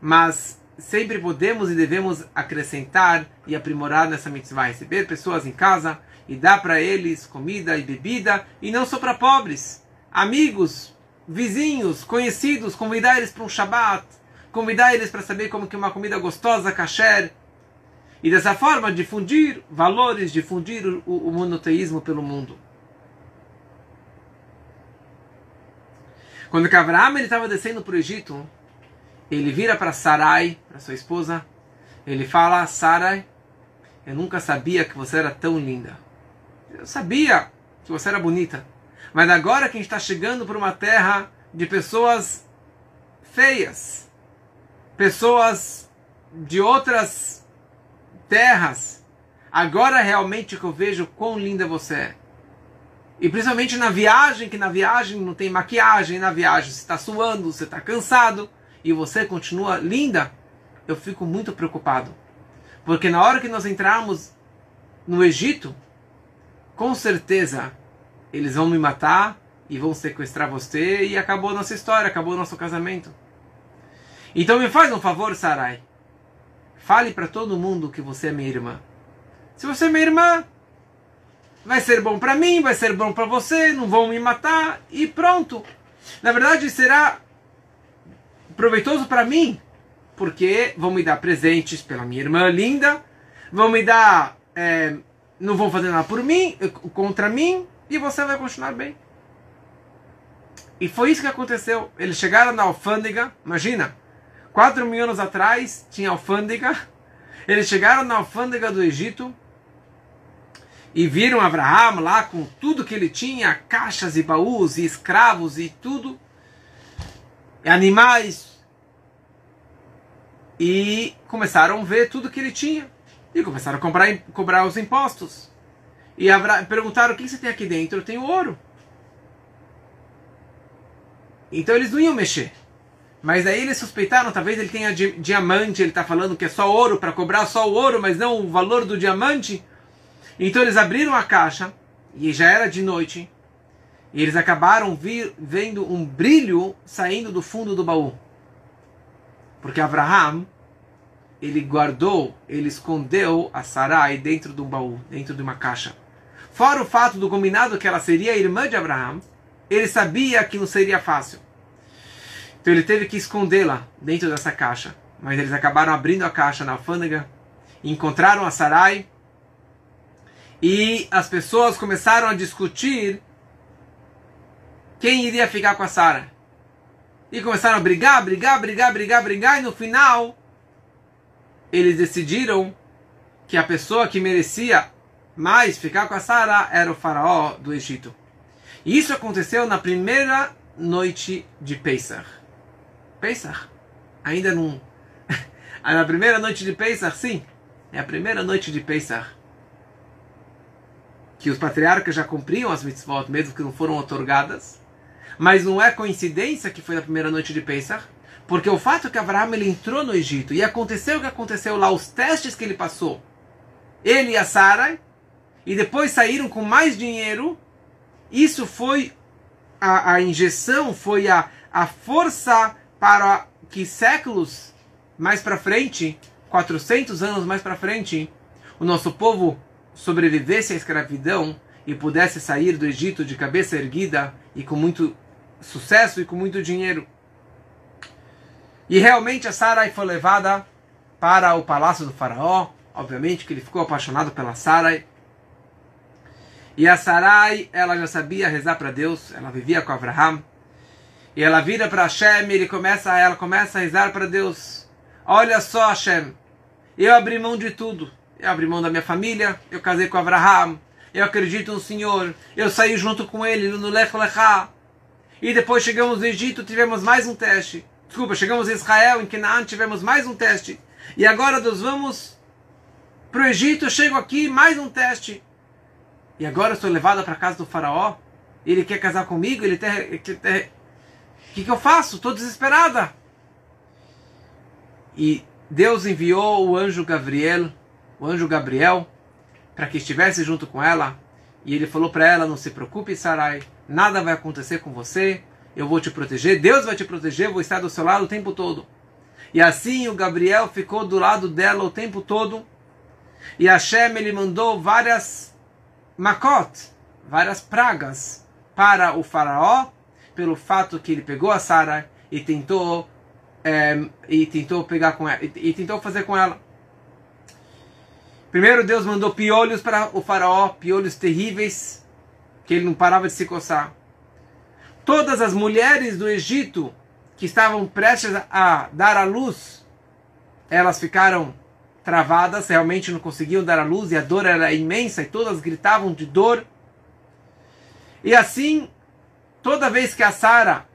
mas sempre podemos e devemos acrescentar e aprimorar nessa mitzvah. Receber pessoas em casa, e dá para eles comida e bebida, e não só para pobres, amigos, vizinhos, conhecidos, convidar eles para um Shabat, convidar eles para saber como que uma comida gostosa, kasher, e dessa forma difundir valores, difundir o, o monoteísmo pelo mundo. Quando Abraham estava descendo para o Egito, ele vira para Sarai, para sua esposa, ele fala: Sarai, eu nunca sabia que você era tão linda. Eu sabia que você era bonita. Mas agora que a gente está chegando para uma terra de pessoas feias, pessoas de outras terras, agora realmente que eu vejo quão linda você é. E principalmente na viagem, que na viagem não tem maquiagem, na viagem você está suando, você está cansado e você continua linda, eu fico muito preocupado. Porque na hora que nós entrarmos no Egito, com certeza eles vão me matar e vão sequestrar você e acabou a nossa história, acabou o nosso casamento. Então me faz um favor, Sarai. Fale para todo mundo que você é minha irmã. Se você é minha irmã, vai ser bom para mim, vai ser bom para você, não vão me matar e pronto. Na verdade, será proveitoso para mim, porque vão me dar presentes pela minha irmã linda, vão me dar é, não vão fazer nada por mim, contra mim, e você vai continuar bem. E foi isso que aconteceu. Eles chegaram na alfândega, imagina, quatro mil anos atrás tinha alfândega. Eles chegaram na alfândega do Egito e viram Abraão lá com tudo que ele tinha, caixas e baús e escravos e tudo, e animais. e começaram a ver tudo que ele tinha. E começaram a comprar, cobrar os impostos. E perguntaram: o que você tem aqui dentro? Eu tenho ouro. Então eles não iam mexer. Mas aí eles suspeitaram, talvez ele tenha di diamante, ele está falando que é só ouro, para cobrar só o ouro, mas não o valor do diamante. Então eles abriram a caixa, e já era de noite, e eles acabaram vendo um brilho saindo do fundo do baú. Porque Abraham, ele guardou, ele escondeu a Sarai dentro de um baú, dentro de uma caixa. Fora o fato do combinado que ela seria irmã de Abraham, ele sabia que não seria fácil. Então ele teve que escondê-la dentro dessa caixa. Mas eles acabaram abrindo a caixa na alfândega, encontraram a Sarai e as pessoas começaram a discutir quem iria ficar com a Sara. E começaram a brigar, brigar, brigar, brigar, brigar, e no final eles decidiram que a pessoa que merecia mais ficar com a Sara era o faraó do Egito. E isso aconteceu na primeira noite de Pesach. Pesach? Ainda não. [laughs] na primeira noite de Pesach, sim. É a primeira noite de Pesach. Que os patriarcas já cumpriam as mitzvot, mesmo que não foram otorgadas. Mas não é coincidência que foi na primeira noite de Pesach. Porque o fato é que Abraão ele entrou no Egito e aconteceu o que aconteceu lá, os testes que ele passou, ele e a Sara, e depois saíram com mais dinheiro, isso foi a, a injeção, foi a, a força para que séculos mais para frente, 400 anos mais para frente, o nosso povo sobrevivesse à escravidão e pudesse sair do Egito de cabeça erguida e com muito sucesso e com muito dinheiro. E realmente a Sarai foi levada para o palácio do faraó, obviamente que ele ficou apaixonado pela Sarai. E a Sarai, ela já sabia rezar para Deus, ela vivia com Abraham. E ela vira para Hashem e ele começa, ela começa a rezar para Deus. Olha só, Hashem, eu abri mão de tudo. Eu abri mão da minha família, eu casei com Abraham, eu acredito no Senhor, eu saí junto com ele no Lech Lechá. E depois chegamos no Egito, tivemos mais um teste. Desculpa, chegamos em Israel, em Canaan, tivemos mais um teste. E agora nós vamos para o Egito, eu chego aqui, mais um teste. E agora eu sou levada para a casa do faraó. Ele quer casar comigo, ele quer, o que, que eu faço? Estou desesperada. E Deus enviou o anjo Gabriel, o anjo Gabriel, para que estivesse junto com ela. E ele falou para ela: Não se preocupe, Sarai, nada vai acontecer com você. Eu vou te proteger, Deus vai te proteger, eu vou estar do seu lado o tempo todo. E assim o Gabriel ficou do lado dela o tempo todo. E Hashem ele mandou várias makot, várias pragas para o faraó pelo fato que ele pegou a Sara e tentou é, e tentou pegar com ela e, e tentou fazer com ela. Primeiro Deus mandou piolhos para o faraó, piolhos terríveis que ele não parava de se coçar. Todas as mulheres do Egito que estavam prestes a dar à luz, elas ficaram travadas, realmente não conseguiam dar à luz e a dor era imensa e todas gritavam de dor. E assim toda vez que a Sara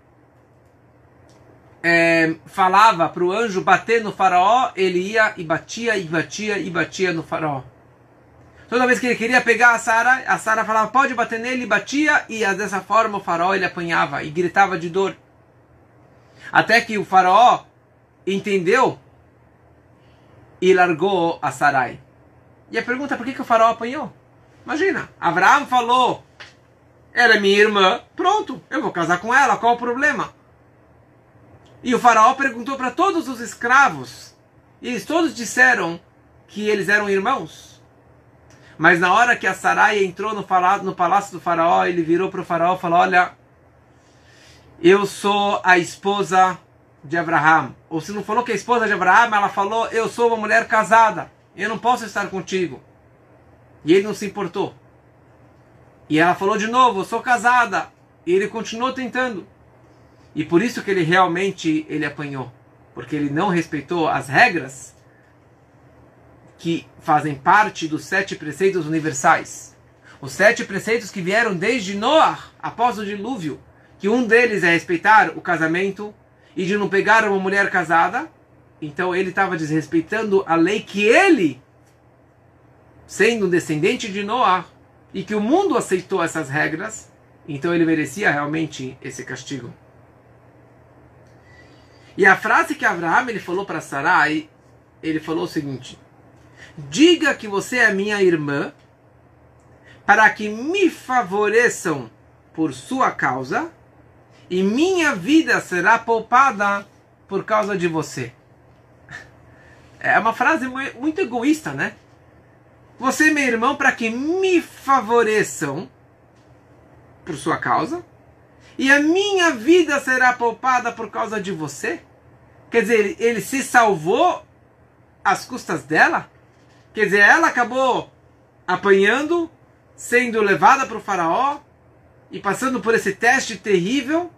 é, falava para o anjo bater no faraó, ele ia e batia e batia e batia no faraó. Toda vez que ele queria pegar a Sara, a Sara falava pode bater nele, batia e dessa forma o faraó ele apanhava e gritava de dor. Até que o faraó entendeu e largou a Sarai. E a pergunta por que, que o faraó apanhou? Imagina, Abraão falou ela é minha irmã, pronto, eu vou casar com ela, qual o problema? E o faraó perguntou para todos os escravos, e eles todos disseram que eles eram irmãos. Mas na hora que a Sarai entrou no, no palácio do faraó, ele virou para o faraó e falou: Olha, eu sou a esposa de Abraão. Ou se não falou que é a esposa de Abraão, ela falou: Eu sou uma mulher casada, eu não posso estar contigo. E ele não se importou. E ela falou de novo, eu sou casada. E ele continuou tentando. E por isso que ele realmente ele apanhou, porque ele não respeitou as regras que fazem parte dos sete preceitos universais. Os sete preceitos que vieram desde Noah, após o dilúvio, que um deles é respeitar o casamento e de não pegar uma mulher casada, então ele estava desrespeitando a lei que ele, sendo descendente de Noah, e que o mundo aceitou essas regras, então ele merecia realmente esse castigo. E a frase que Abraão ele falou para Sarai, ele falou o seguinte: Diga que você é minha irmã, para que me favoreçam por sua causa, e minha vida será poupada por causa de você. É uma frase muito egoísta, né? Você, meu irmão, para que me favoreçam por sua causa, e a minha vida será poupada por causa de você? Quer dizer, ele se salvou às custas dela? Quer dizer, ela acabou apanhando, sendo levada para o faraó e passando por esse teste terrível,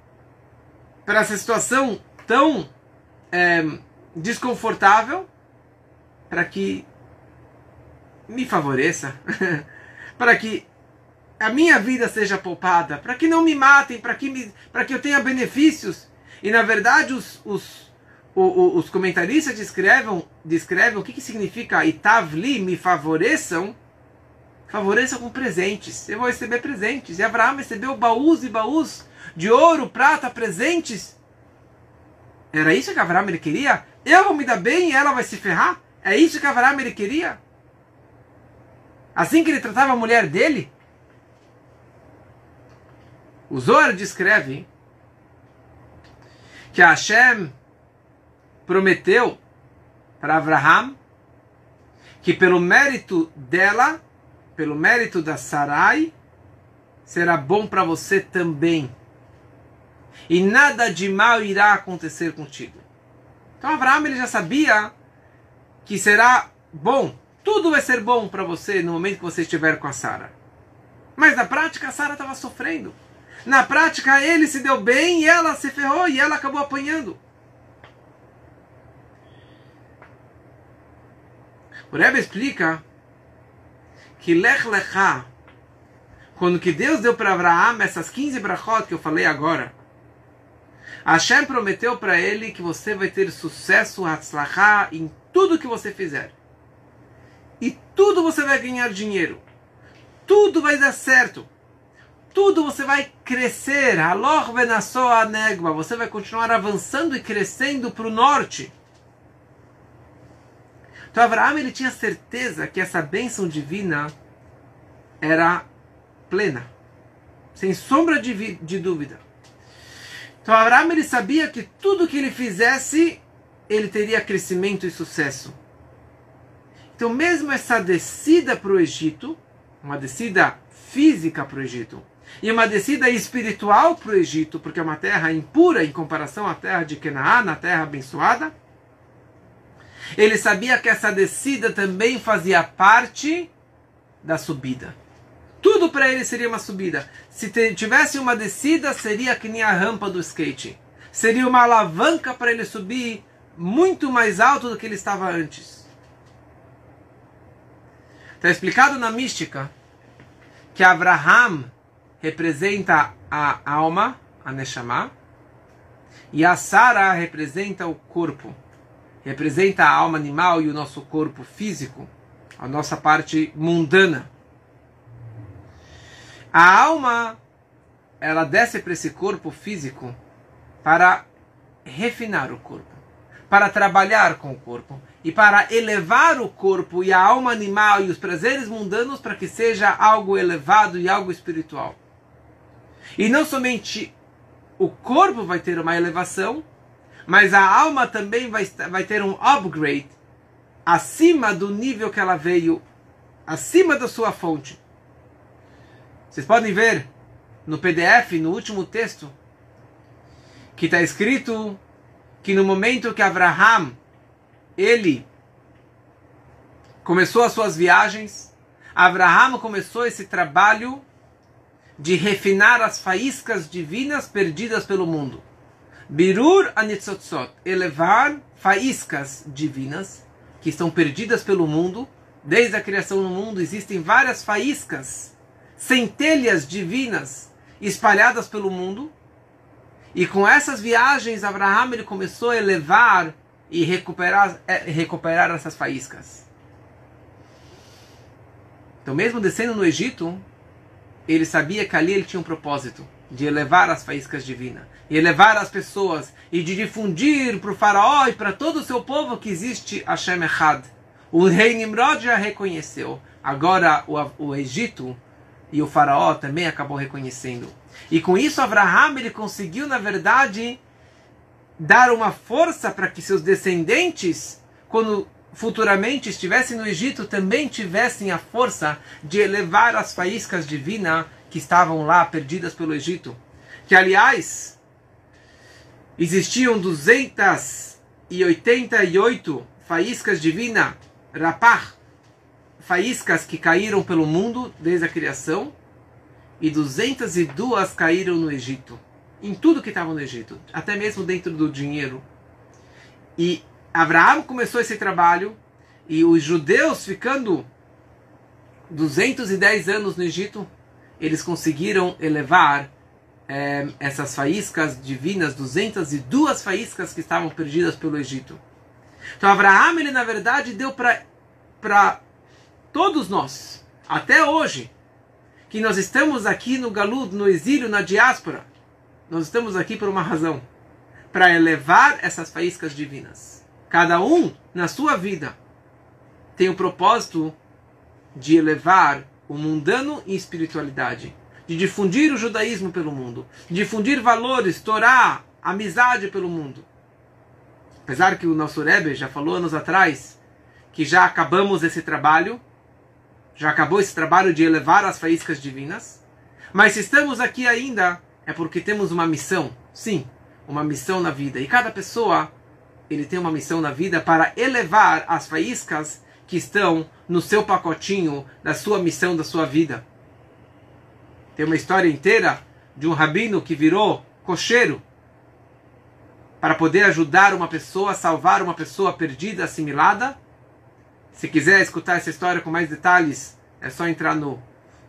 para essa situação tão é, desconfortável, para que me favoreça, [laughs] para que a minha vida seja poupada, para que não me matem, para que, que eu tenha benefícios. E na verdade os, os, os, os comentaristas descrevem, descrevem o que, que significa Itavli, me favoreçam, favoreçam com presentes. Eu vou receber presentes. E Abraão recebeu baús e baús de ouro, prata, presentes. Era isso que Abraão ele queria? Eu vou me dar bem e ela vai se ferrar? É isso que Abraão ele queria? Assim que ele tratava a mulher dele? O Zohar descreve que Hashem prometeu para Abraham que pelo mérito dela, pelo mérito da Sarai, será bom para você também. E nada de mal irá acontecer contigo. Então Abraão ele já sabia que será bom, tudo vai ser bom para você no momento que você estiver com a Sara. Mas na prática a Sara estava sofrendo. Na prática ele se deu bem e ela se ferrou e ela acabou apanhando. O Rebbe explica que Lech Lechá, quando que Deus deu para Abraão essas 15 brachot que eu falei agora, Hashem prometeu para ele que você vai ter sucesso, Hatzlachá, em tudo que você fizer. E tudo você vai ganhar dinheiro. Tudo vai dar certo. Tudo você vai crescer. Alor venassoa negba. Você vai continuar avançando e crescendo para o norte. Então Abraão ele tinha certeza que essa bênção divina era plena, sem sombra de, de dúvida. Então Abraão ele sabia que tudo que ele fizesse, ele teria crescimento e sucesso. Então mesmo essa descida para o Egito, uma descida física para o Egito, e uma descida espiritual para o Egito, porque é uma terra impura em comparação à terra de Canaã, na terra abençoada, ele sabia que essa descida também fazia parte da subida. Tudo para ele seria uma subida. Se tivesse uma descida, seria que nem a rampa do skate. Seria uma alavanca para ele subir muito mais alto do que ele estava antes. Está explicado na mística que Abraham representa a alma, a Neshama, e a Sara representa o corpo representa a alma animal e o nosso corpo físico, a nossa parte mundana. A alma, ela desce para esse corpo físico para refinar o corpo, para trabalhar com o corpo e para elevar o corpo e a alma animal e os prazeres mundanos para que seja algo elevado e algo espiritual. E não somente o corpo vai ter uma elevação, mas a alma também vai, vai ter um upgrade acima do nível que ela veio, acima da sua fonte. Vocês podem ver no PDF, no último texto, que está escrito que no momento que Abraham ele começou as suas viagens, Abraham começou esse trabalho de refinar as faíscas divinas perdidas pelo mundo. Birur anitzotzot, elevar faíscas divinas que estão perdidas pelo mundo. Desde a criação do mundo existem várias faíscas, centelhas divinas espalhadas pelo mundo. E com essas viagens, Abraham ele começou a elevar e recuperar, é, recuperar essas faíscas. Então, mesmo descendo no Egito, ele sabia que ali ele tinha um propósito de elevar as faíscas divinas, e elevar as pessoas, e de difundir para o faraó e para todo o seu povo que existe Hashem Echad. O rei Nimrod já reconheceu. Agora o, o Egito e o faraó também acabou reconhecendo. E com isso Abraham ele conseguiu, na verdade, dar uma força para que seus descendentes, quando futuramente estivessem no Egito, também tivessem a força de elevar as faíscas divinas que estavam lá perdidas pelo Egito. Que, aliás, existiam 288 faíscas divinas, rapar, faíscas que caíram pelo mundo desde a criação, e 202 caíram no Egito. Em tudo que estava no Egito, até mesmo dentro do dinheiro. E Abraão começou esse trabalho, e os judeus ficando 210 anos no Egito, eles conseguiram elevar é, essas faíscas divinas, 202 faíscas que estavam perdidas pelo Egito. Então Abraão, ele na verdade deu para todos nós, até hoje, que nós estamos aqui no Galud, no exílio, na diáspora, nós estamos aqui por uma razão, para elevar essas faíscas divinas. Cada um, na sua vida, tem o propósito de elevar o mundano em espiritualidade, de difundir o judaísmo pelo mundo, difundir valores, Torá, amizade pelo mundo. Apesar que o nosso Rebbe já falou anos atrás que já acabamos esse trabalho, já acabou esse trabalho de elevar as faíscas divinas, mas se estamos aqui ainda é porque temos uma missão, sim, uma missão na vida. E cada pessoa ele tem uma missão na vida para elevar as faíscas que estão no seu pacotinho da sua missão da sua vida. Tem uma história inteira de um rabino que virou cocheiro para poder ajudar uma pessoa, salvar uma pessoa perdida, assimilada. Se quiser escutar essa história com mais detalhes, é só entrar no,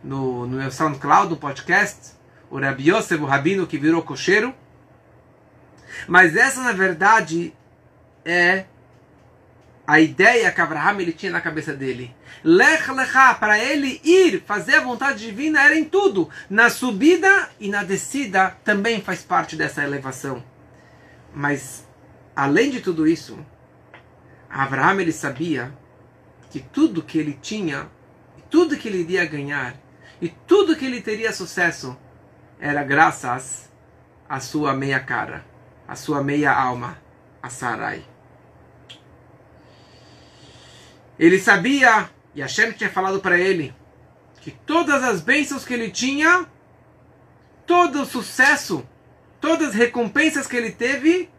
no, no meu SoundCloud, no podcast. O Rabi Yosef, o rabino que virou cocheiro. Mas essa, na verdade, é a ideia que Abraham ele tinha na cabeça dele. Lech lecha, para ele ir, fazer a vontade divina era em tudo. Na subida e na descida também faz parte dessa elevação. Mas, além de tudo isso, Abraham ele sabia que tudo que ele tinha, tudo que ele iria ganhar, e tudo que ele teria sucesso, era graças à sua meia cara, à sua meia alma, a Sarai. Ele sabia, e Hashem tinha falado para ele, que todas as bênçãos que ele tinha, todo o sucesso, todas as recompensas que ele teve,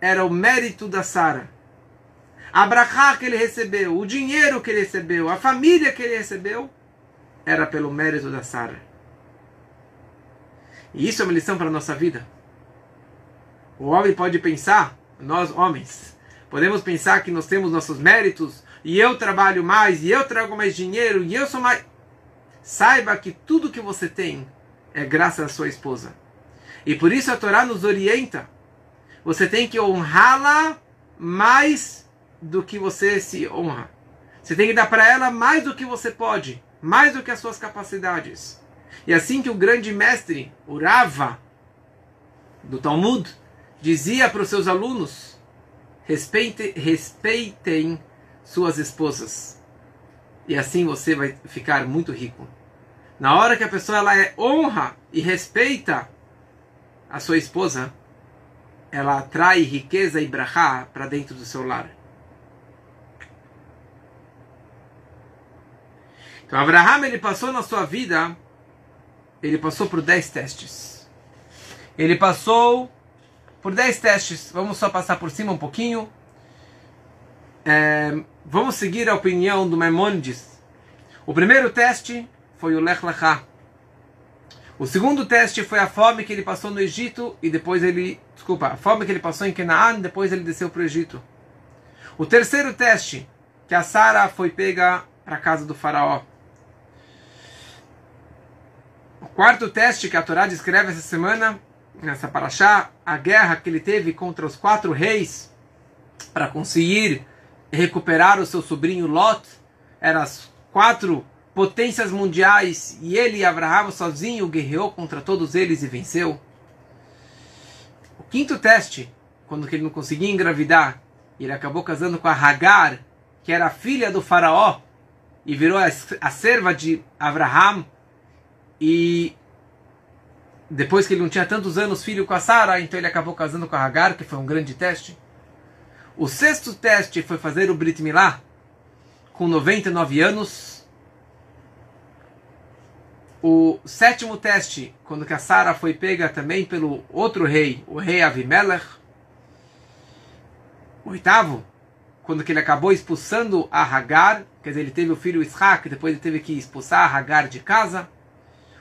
era o mérito da Sara. A brachá que ele recebeu, o dinheiro que ele recebeu, a família que ele recebeu, era pelo mérito da Sara. E isso é uma lição para a nossa vida. O homem pode pensar, nós homens, podemos pensar que nós temos nossos méritos, e eu trabalho mais, e eu trago mais dinheiro, e eu sou mais. Saiba que tudo que você tem é graças à sua esposa. E por isso a Torá nos orienta. Você tem que honrá-la mais do que você se honra. Você tem que dar para ela mais do que você pode, mais do que as suas capacidades. E assim que o grande mestre, o Rava, do Talmud, dizia para os seus alunos: respeite, respeitem suas esposas. E assim você vai ficar muito rico. Na hora que a pessoa ela é honra e respeita a sua esposa, ela atrai riqueza e brahá para dentro do seu lar. Então Abraham ele passou na sua vida, ele passou por 10 testes. Ele passou por 10 testes. Vamos só passar por cima um pouquinho. É, vamos seguir a opinião do Maimonides. O primeiro teste foi o Lech Lechá. O segundo teste foi a fome que ele passou no Egito e depois ele, desculpa, a fome que ele passou em Canaã e depois ele desceu para o Egito. O terceiro teste, que a Sara foi pega para a casa do faraó. O quarto teste que a Torá descreve essa semana, nessa paraxá, a guerra que ele teve contra os quatro reis para conseguir recuperar o seu sobrinho Lot. Eram as quatro potências mundiais e ele e Abraão sozinho guerreou contra todos eles e venceu. O quinto teste, quando ele não conseguia engravidar, ele acabou casando com a Hagar, que era filha do faraó, e virou a, a serva de Abraham. E depois que ele não tinha tantos anos filho com a Sara, então ele acabou casando com a Hagar, que foi um grande teste. O sexto teste foi fazer o Brit Milá com 99 anos. O sétimo teste, quando que a Sara foi pega também pelo outro rei, o rei Avimelech. O oitavo, quando que ele acabou expulsando a Hagar, quer dizer, ele teve o filho Isaac, depois ele teve que expulsar a Hagar de casa.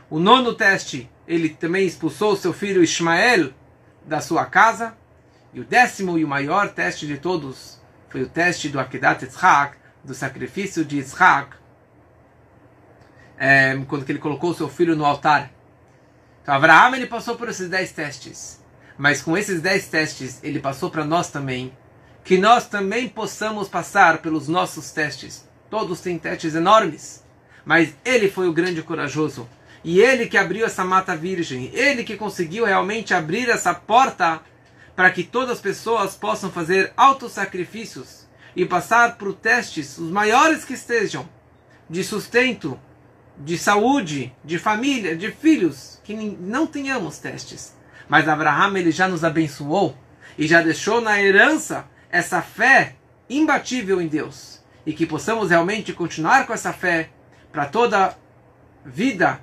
O nono teste, ele também expulsou seu filho Ismael da sua casa. E o décimo e o maior teste de todos foi o teste do Akedat Yitzhak, do sacrifício de Yitzhak, é, quando ele colocou seu filho no altar. Então, Abraão ele passou por esses dez testes, mas com esses dez testes ele passou para nós também, que nós também possamos passar pelos nossos testes. Todos têm testes enormes, mas ele foi o grande corajoso. E ele que abriu essa mata virgem, ele que conseguiu realmente abrir essa porta para que todas as pessoas possam fazer autossacrifícios e passar por testes, os maiores que estejam, de sustento, de saúde, de família, de filhos, que não tenhamos testes. Mas Abraham ele já nos abençoou e já deixou na herança essa fé imbatível em Deus e que possamos realmente continuar com essa fé para toda vida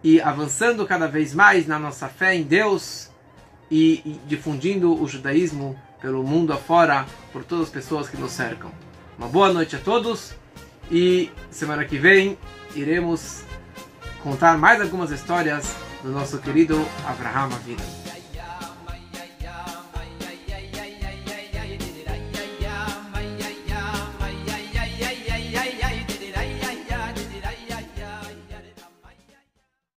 e avançando cada vez mais na nossa fé em Deus e, e difundindo o judaísmo pelo mundo afora, por todas as pessoas que nos cercam. Uma boa noite a todos e semana que vem iremos contar mais algumas histórias do nosso querido Abraham Avila.